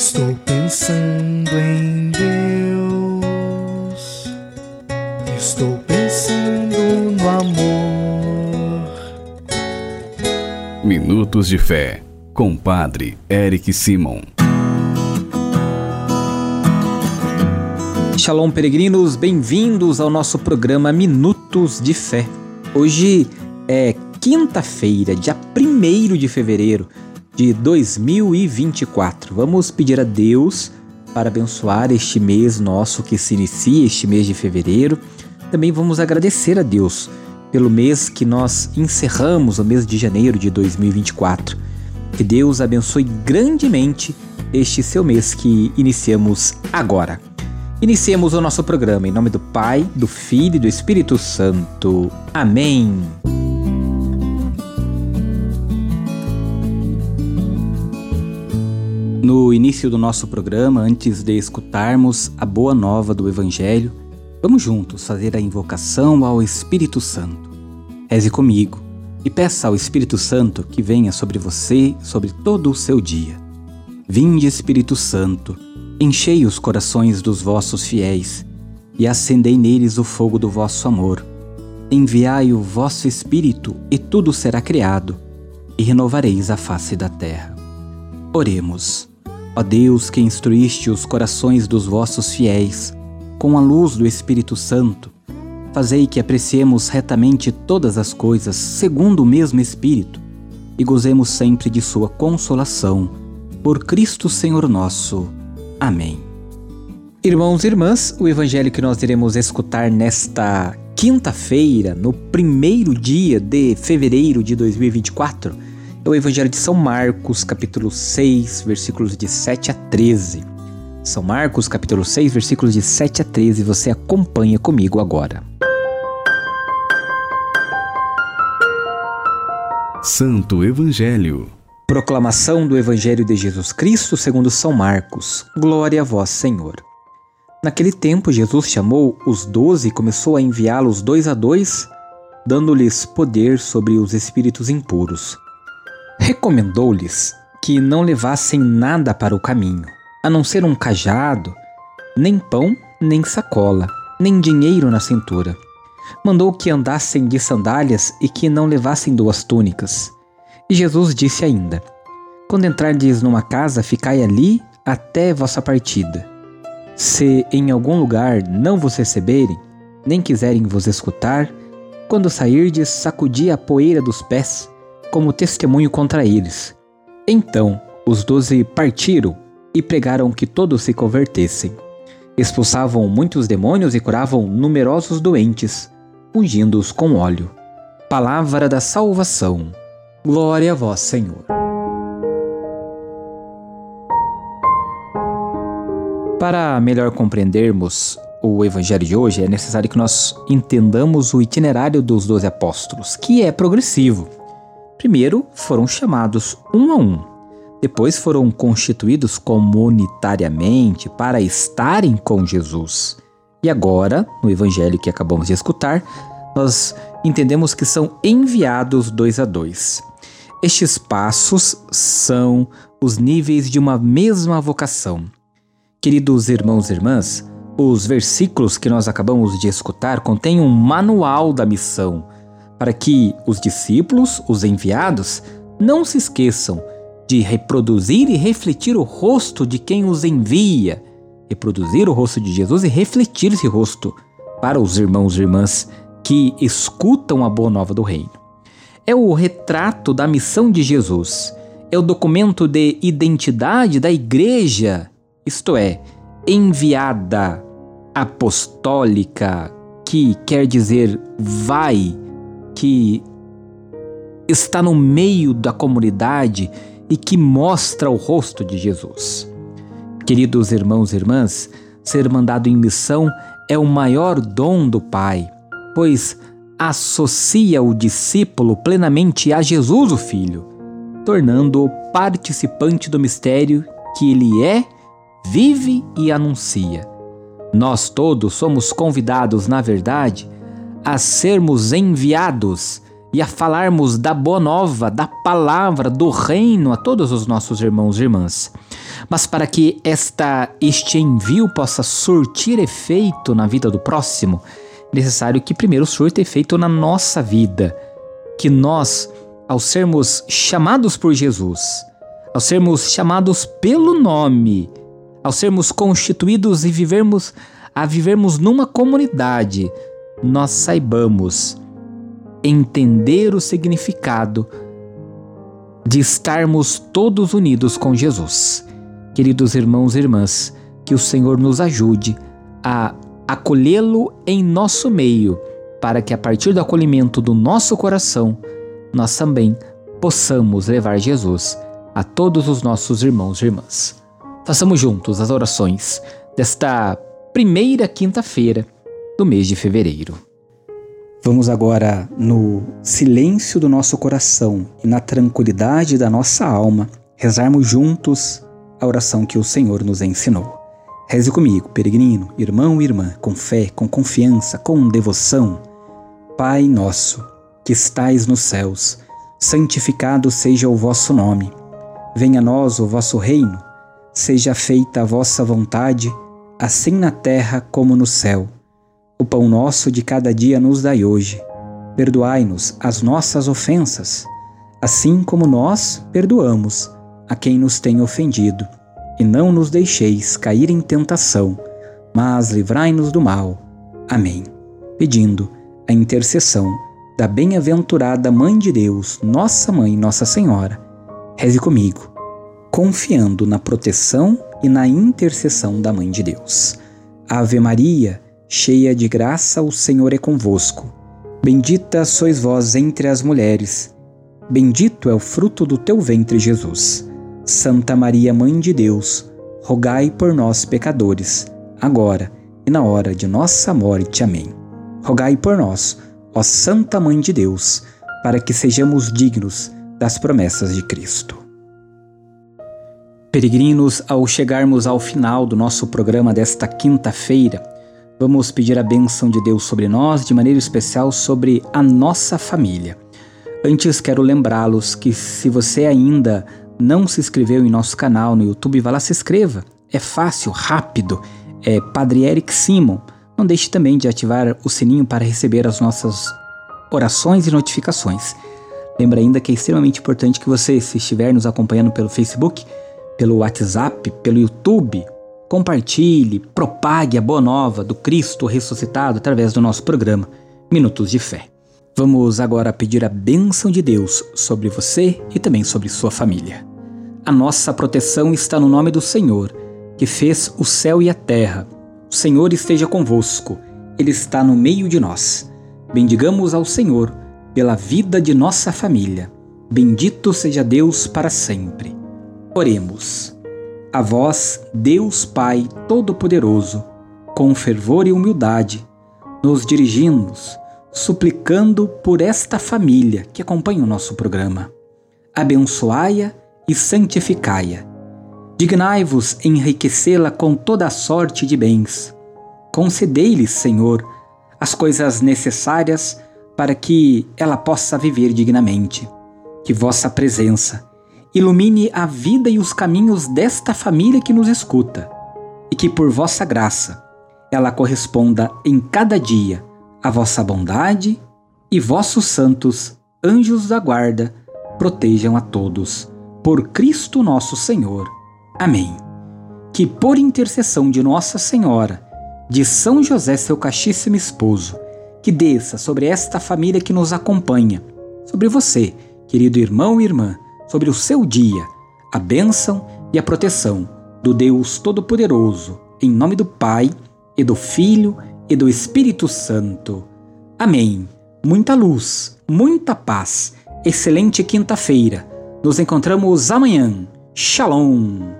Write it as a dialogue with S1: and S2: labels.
S1: Estou pensando em Deus. Estou pensando no amor.
S2: Minutos de Fé, com Padre Eric Simon.
S3: Shalom, peregrinos, bem-vindos ao nosso programa Minutos de Fé. Hoje é quinta-feira, dia 1 de fevereiro de 2024. Vamos pedir a Deus para abençoar este mês nosso que se inicia, este mês de fevereiro. Também vamos agradecer a Deus pelo mês que nós encerramos, o mês de janeiro de 2024. Que Deus abençoe grandemente este seu mês que iniciamos agora. Iniciemos o nosso programa em nome do Pai, do Filho e do Espírito Santo. Amém. No início do nosso programa, antes de escutarmos a boa nova do Evangelho, vamos juntos fazer a invocação ao Espírito Santo. Reze comigo e peça ao Espírito Santo que venha sobre você, sobre todo o seu dia. Vinde, Espírito Santo, enchei os corações dos vossos fiéis e acendei neles o fogo do vosso amor. Enviai o vosso Espírito e tudo será criado, e renovareis a face da terra. Oremos. Ó Deus, que instruíste os corações dos vossos fiéis com a luz do Espírito Santo, fazei que apreciemos retamente todas as coisas segundo o mesmo Espírito e gozemos sempre de Sua consolação. Por Cristo Senhor nosso. Amém. Irmãos e irmãs, o evangelho que nós iremos escutar nesta quinta-feira, no primeiro dia de fevereiro de 2024, é o Evangelho de São Marcos, capítulo 6, versículos de 7 a 13. São Marcos, capítulo 6, versículos de 7 a 13. Você acompanha comigo agora.
S2: Santo Evangelho.
S3: Proclamação do Evangelho de Jesus Cristo segundo São Marcos. Glória a vós, Senhor. Naquele tempo, Jesus chamou os doze e começou a enviá-los dois a dois, dando-lhes poder sobre os espíritos impuros recomendou-lhes que não levassem nada para o caminho, a não ser um cajado, nem pão, nem sacola, nem dinheiro na cintura. Mandou que andassem de sandálias e que não levassem duas túnicas. E Jesus disse ainda: Quando entrardes numa casa, ficai ali até vossa partida. Se em algum lugar não vos receberem, nem quiserem vos escutar, quando sairdes, sacudi a poeira dos pés como testemunho contra eles. Então os doze partiram e pregaram que todos se convertessem. Expulsavam muitos demônios e curavam numerosos doentes, ungindo-os com óleo. Palavra da salvação. Glória a vós, Senhor. Para melhor compreendermos o evangelho de hoje, é necessário que nós entendamos o itinerário dos doze apóstolos, que é progressivo. Primeiro foram chamados um a um, depois foram constituídos comunitariamente para estarem com Jesus. E agora, no evangelho que acabamos de escutar, nós entendemos que são enviados dois a dois. Estes passos são os níveis de uma mesma vocação. Queridos irmãos e irmãs, os versículos que nós acabamos de escutar contêm um manual da missão para que os discípulos, os enviados, não se esqueçam de reproduzir e refletir o rosto de quem os envia, reproduzir o rosto de Jesus e refletir esse rosto para os irmãos e irmãs que escutam a boa nova do reino. É o retrato da missão de Jesus, é o documento de identidade da igreja, isto é, enviada, apostólica, que quer dizer vai que está no meio da comunidade e que mostra o rosto de Jesus. Queridos irmãos e irmãs, ser mandado em missão é o maior dom do Pai, pois associa o discípulo plenamente a Jesus, o Filho, tornando-o participante do mistério que ele é, vive e anuncia. Nós todos somos convidados, na verdade, a sermos enviados e a falarmos da boa nova, da palavra, do reino a todos os nossos irmãos e irmãs.
S4: Mas para que esta, este envio possa surtir efeito na vida do próximo, é necessário que primeiro surta efeito na nossa vida. Que nós, ao sermos chamados por Jesus, ao sermos chamados pelo nome, ao sermos constituídos e vivermos a vivermos numa comunidade, nós saibamos entender o significado de estarmos todos unidos com Jesus. Queridos irmãos e irmãs, que o Senhor nos ajude a acolhê-lo em nosso meio, para que a partir do acolhimento do nosso coração, nós também possamos levar Jesus a todos os nossos irmãos e irmãs. Façamos juntos as orações desta primeira quinta-feira do mês de fevereiro.
S3: Vamos agora, no silêncio do nosso coração e na tranquilidade da nossa alma, rezarmos juntos a oração que o Senhor nos ensinou. Reze comigo, peregrino, irmão e irmã, com fé, com confiança, com devoção. Pai nosso, que estais nos céus, santificado seja o vosso nome. Venha a nós o vosso reino. Seja feita a vossa vontade, assim na terra como no céu. O pão nosso de cada dia nos dai hoje. Perdoai-nos as nossas ofensas, assim como nós perdoamos a quem nos tem ofendido. E não nos deixeis cair em tentação, mas livrai-nos do mal. Amém. Pedindo a intercessão da bem-aventurada Mãe de Deus, Nossa Mãe, Nossa Senhora, reze comigo, confiando na proteção e na intercessão da Mãe de Deus. Ave Maria, cheia de graça, o Senhor é convosco. Bendita sois vós entre as mulheres. Bendito é o fruto do teu ventre, Jesus. Santa Maria, Mãe de Deus, rogai por nós, pecadores, agora e na hora de nossa morte. Amém. Rogai por nós, ó Santa Mãe de Deus, para que sejamos dignos das promessas de Cristo. Peregrinos, ao chegarmos ao final do nosso programa desta quinta-feira, Vamos pedir a bênção de Deus sobre nós, de maneira especial sobre a nossa família. Antes, quero lembrá-los que se você ainda não se inscreveu em nosso canal no YouTube, vá lá se inscreva. É fácil, rápido. É Padre Eric Simon. Não deixe também de ativar o sininho para receber as nossas orações e notificações. Lembra ainda que é extremamente importante que você, se estiver nos acompanhando pelo Facebook, pelo WhatsApp, pelo YouTube, compartilhe, propague a boa nova do Cristo ressuscitado através do nosso programa Minutos de Fé. Vamos agora pedir a bênção de Deus sobre você e também sobre sua família. A nossa proteção está no nome do Senhor, que fez o céu e a terra. O Senhor esteja convosco, Ele está no meio de nós. Bendigamos ao Senhor pela vida de nossa família. Bendito seja Deus para sempre. Oremos. A vós, Deus Pai Todo-Poderoso, com fervor e humildade, nos dirigimos, suplicando por esta família que acompanha o nosso programa. Abençoai-a e santificai-a. Dignai-vos enriquecê-la com toda a sorte de bens. Concedei-lhes, Senhor, as coisas necessárias para que ela possa viver dignamente. Que vossa presença ilumine a vida e os caminhos desta família que nos escuta, e que por vossa graça ela corresponda em cada dia à vossa bondade e vossos santos anjos da guarda protejam a todos. Por Cristo nosso Senhor. Amém. Que por intercessão de Nossa Senhora, de São José, seu castíssimo esposo, que desça sobre esta família que nos acompanha, sobre você, querido irmão e irmã, sobre o seu dia a bênção e a proteção do Deus Todo-Poderoso, em nome do Pai, e do Filho e do Espírito Santo. Amém. Muita luz, muita paz. Excelente quinta-feira. Nos encontramos amanhã. Shalom.